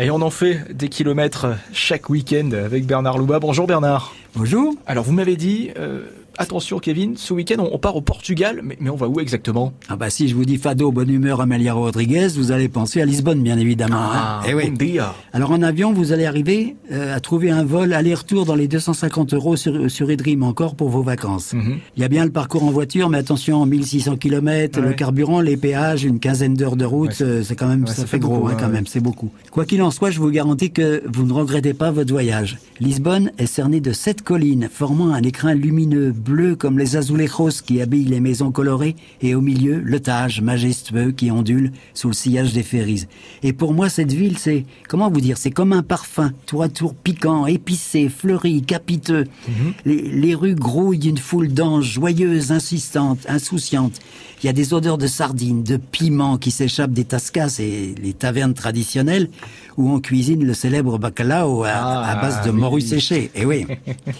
Et on en fait des kilomètres chaque week-end avec Bernard Louba. Bonjour Bernard. Bonjour. Alors vous m'avez dit, euh, attention Kevin, ce week-end on, part au Portugal, mais, mais, on va où exactement? Ah bah si je vous dis Fado, bonne humeur, Amelia Rodriguez, vous allez penser à Lisbonne bien évidemment. Ah, hein. Eh oui. dia. Alors en avion, vous allez arriver euh, à trouver un vol aller-retour dans les 250 euros sur, sur eDream encore pour vos vacances. Mhm. Il y a bien le parcours en voiture, mais attention, 1600 km, le carburant, les péages, une quinzaine d'heures de route, Ouais, c'est- euh, c'est quand même, ouais, ça, ça fait fait gros beaucoup, hein, quand même, c'est beaucoup. Quoi qu'il en soit, je vous garantis que vous ne regrettez pas votre voyage. Lisbonne est cernée de sept collines, formant un écrin lumineux bleu comme les azulejos qui habillent les maisons colorées, et au milieu, le Tage majestueux qui ondule sous le sillage des ferries. Et pour moi, cette ville, c'est, comment vous dire, c'est comme un parfum, tour à tour piquant, épicé, fleuri, capiteux. les, les rues grouillent d'une foule d'anges, joyeuses, insistantes, insouciantes. Il y a des odeurs de sardines, de piments qui s'échappent des tascas et les tavernes traditionnelles où on cuisine le célèbre bacalao à, Ah, à base de oui, morue oui. séchée. Et oui.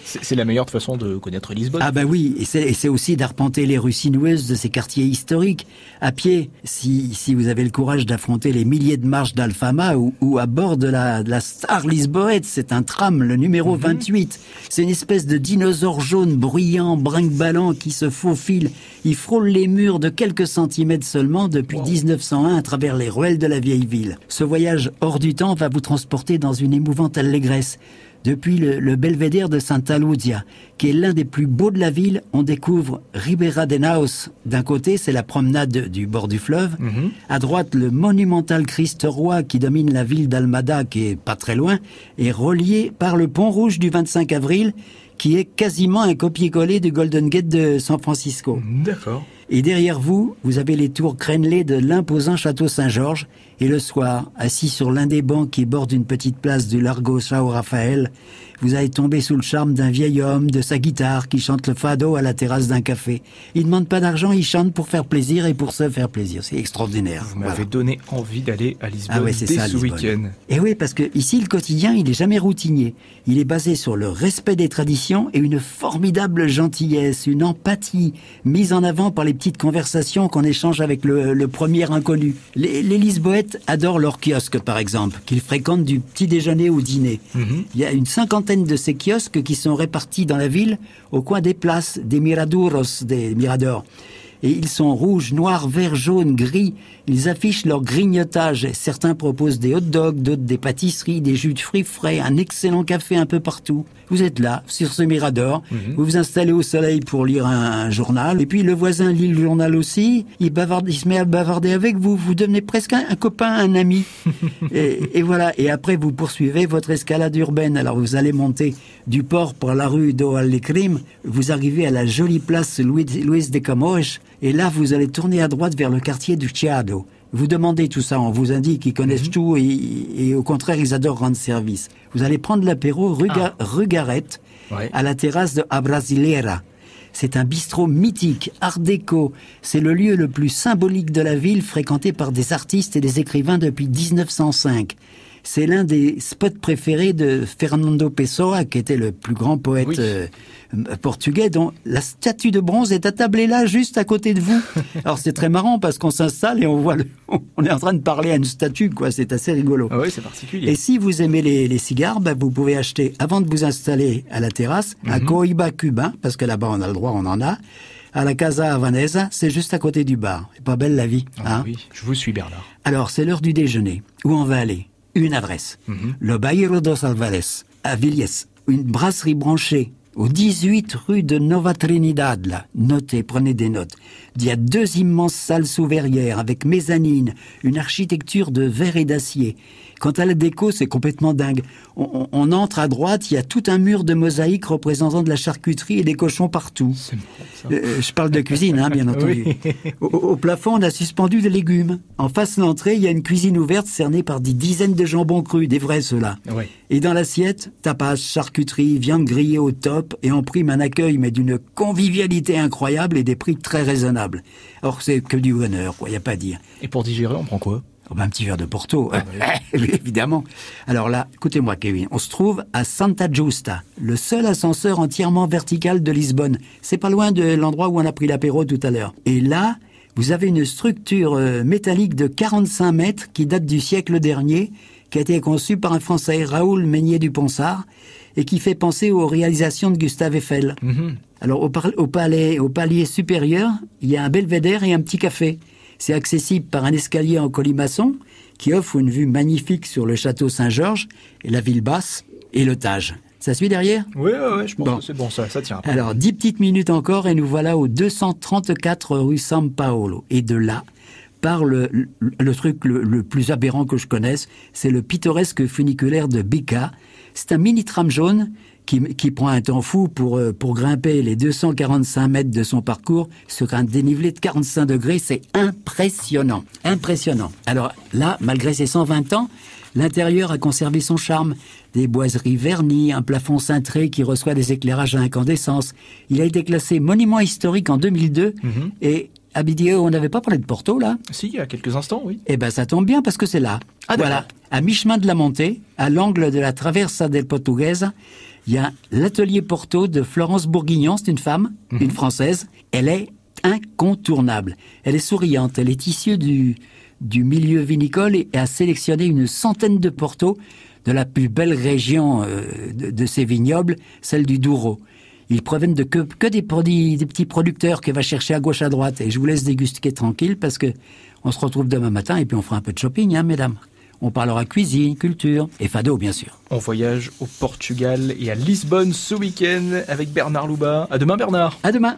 C'est c'est la meilleure façon de connaître Lisbonne. Ah bah oui, et c'est aussi d'arpenter les rues sinueuses de ces quartiers historiques. À pied, si, si vous avez le courage d'affronter les milliers de marches d'Alfama ou, ou à bord de la, de la Star Lisboète, c'est un tram, le numéro 28. C'est une espèce de dinosaure jaune bruyant, brinque-ballant qui se faufile. Il frôle les murs de quelques centimètres seulement depuis 1901 à travers les ruelles de la vieille ville. Ce voyage hors du temps va vous transporter dans une émouvante allégresse. Depuis le, le belvédère de Santa Luzia, qui est l'un des plus beaux de la ville, on découvre Ribera de Naos. D'un côté, c'est la promenade du bord du fleuve. À droite, le monumental Christ roi qui domine la ville d'Almada, qui est pas très loin, est relié par le pont rouge du 25 avril, qui est quasiment un copier-coller du Golden Gate de San Francisco. D'accord. Et derrière vous, vous avez les tours crénelées de l'imposant château Saint-Georges. Et le soir, assis sur l'un des bancs qui borde une petite place du Largo Sao Rafael, vous allez tomber sous le charme d'un vieil homme, de sa guitare, qui chante le fado à la terrasse d'un café. Il ne demande pas d'argent, il chante pour faire plaisir et pour se faire plaisir. C'est extraordinaire. Vous m'avez Voilà. donné envie d'aller à Lisbonne Ah ouais, dès ça, ce week-end. Et oui, parce que ici, le quotidien, il est jamais routinier. Il est basé sur le respect des traditions et une formidable gentillesse, une empathie mise en avant par les petites conversations qu'on échange avec le, le premier inconnu. Les, les Lisboètes adorent leur kiosque, par exemple, qu'ils fréquentent du petit déjeuner au dîner. Il y a une cinquantaine de ces kiosques qui sont répartis dans la ville au coin des places, des miraduros, des miradors. Et ils sont rouges, noirs, verts, jaunes, gris. Ils affichent leur grignotage. Certains proposent des hot dogs, d'autres des pâtisseries, des jus de fruits frais, un excellent café un peu partout. Vous êtes là, sur ce mirador. Vous vous installez au soleil pour lire un, un journal. Et puis le voisin lit le journal aussi. Il, bavarde, il se met à bavarder avec vous. Vous devenez presque un, un copain, un ami. et, et voilà. Et après, vous poursuivez votre escalade urbaine. Alors vous allez monter du port par la rue do Alecrim. Vous arrivez à la jolie place Louis, Louis de Camões. Et là, vous allez tourner à droite vers le quartier du Chiado. Vous demandez tout ça, on vous indique qu'ils connaissent tout et, et au contraire, ils adorent rendre service. Vous allez prendre l'apéro rue, Ouais. à la terrasse de A Brasileira. C'est un bistrot mythique, art déco. C'est le lieu le plus symbolique de la ville, fréquenté par des artistes et des écrivains depuis 1905. C'est l'un des spots préférés de Fernando Pessoa, qui était le plus grand poète Oui. euh, portugais, dont la statue de bronze est attablée là, juste à côté de vous. Alors c'est très marrant parce qu'on s'installe et on voit, le, on est en train de parler à une statue, quoi. C'est assez rigolo. Ah ouais, c'est particulier. Et si vous aimez les, les cigares, bah, vous pouvez acheter, avant de vous installer à la terrasse, un Cohiba cubain, parce que là-bas on a le droit, on en a, à la Casa Havanesa, c'est juste à côté du bar. C'est pas belle la vie, Ah hein oui, je vous suis Bernard. Alors, c'est l'heure du déjeuner. Où on va aller? Une adresse. Le Bairro dos Alvarez, à Villiers. Une brasserie branchée au 18 rue de Nova Trinidad, là. Notez, prenez des notes. Il y a deux immenses salles sous verrières avec mezzanine, une architecture de verre et d'acier. Quant à la déco, c'est complètement dingue. On, on- on entre à droite, il y a tout un mur de mosaïques représentant de la charcuterie et des cochons partout. Euh, je parle de cuisine, hein, bien entendu. Au, au plafond, on a suspendu des légumes. En face de l'entrée, il y a une cuisine ouverte cernée par des dizaines de jambons crus, des vrais ceux-là. Et dans l'assiette, tapas, charcuterie, viande grillée au top et en prime un accueil mais d'une convivialité incroyable et des prix très raisonnables. Or, c'est que du bonheur, quoi, y a pas à dire. Et pour digérer, on prend quoi? Oh, ben, un petit verre de Porto, Oui, évidemment. Alors là, écoutez-moi, Kevin, on se trouve à Santa Giusta, le seul ascenseur entièrement vertical de Lisbonne. C'est pas loin de l'endroit où on a pris l'apéro tout à l'heure. Et là, vous avez une structure euh, métallique de 45 mètres qui date du siècle dernier, qui a été conçu par un Français, Raoul Meignier du Ponsard, et qui fait penser aux réalisations de Gustave Eiffel. Mhm. Alors au, palais, au palier supérieur, il y a un belvédère et un petit café. C'est accessible par un escalier en colimaçon qui offre une vue magnifique sur le château Saint-Georges et la ville basse et le Tage. Ça suit derrière? Ouais, ouais, je pense Bon. que c'est bon, ça, ça tient. après. Alors, dix petites minutes encore et nous voilà au 234 rue San Paolo. Et de là, par le, truc le, le plus aberrant que je connaisse, c'est le pittoresque funiculaire de Bica. C'est un mini tram jaune qui, qui prend un temps fou pour, euh, pour grimper les 245 mètres de son parcours sur un dénivelé de 45 degrés. C'est impressionnant. Impressionnant. Alors là, malgré ses 120 ans, L'intérieur a conservé son charme. Des boiseries vernies, un plafond cintré qui reçoit des éclairages à incandescence. Il a été classé monument historique en 2002. Mhm. Et Abidio, on n'avait pas parlé de Porto, là Si, il y a quelques instants, oui. Eh ben, ça tombe bien parce que c'est là. Ah, voilà. À mi-chemin de la montée, à l'angle de la Traversa del Portuguesa, il y a l'atelier Porto de Florence Bourguignon. C'est une femme, Mhm. une française. Elle est incontournable. Elle est souriante. Elle est issue du, du milieu vinicole et a sélectionné une centaine de Porto de la plus belle région euh, de, de ces vignobles, celle du Douro. Ils proviennent de que, que des, produits, des petits producteurs qu'elle va chercher à gauche à droite. Et je vous laisse déguster tranquille parce que on se retrouve demain matin et puis on fera un peu de shopping, hein, mesdames. On parlera cuisine, culture et fado, bien sûr. On voyage au Portugal et à Lisbonne ce week-end avec Bernard Louba. À demain, Bernard. À demain.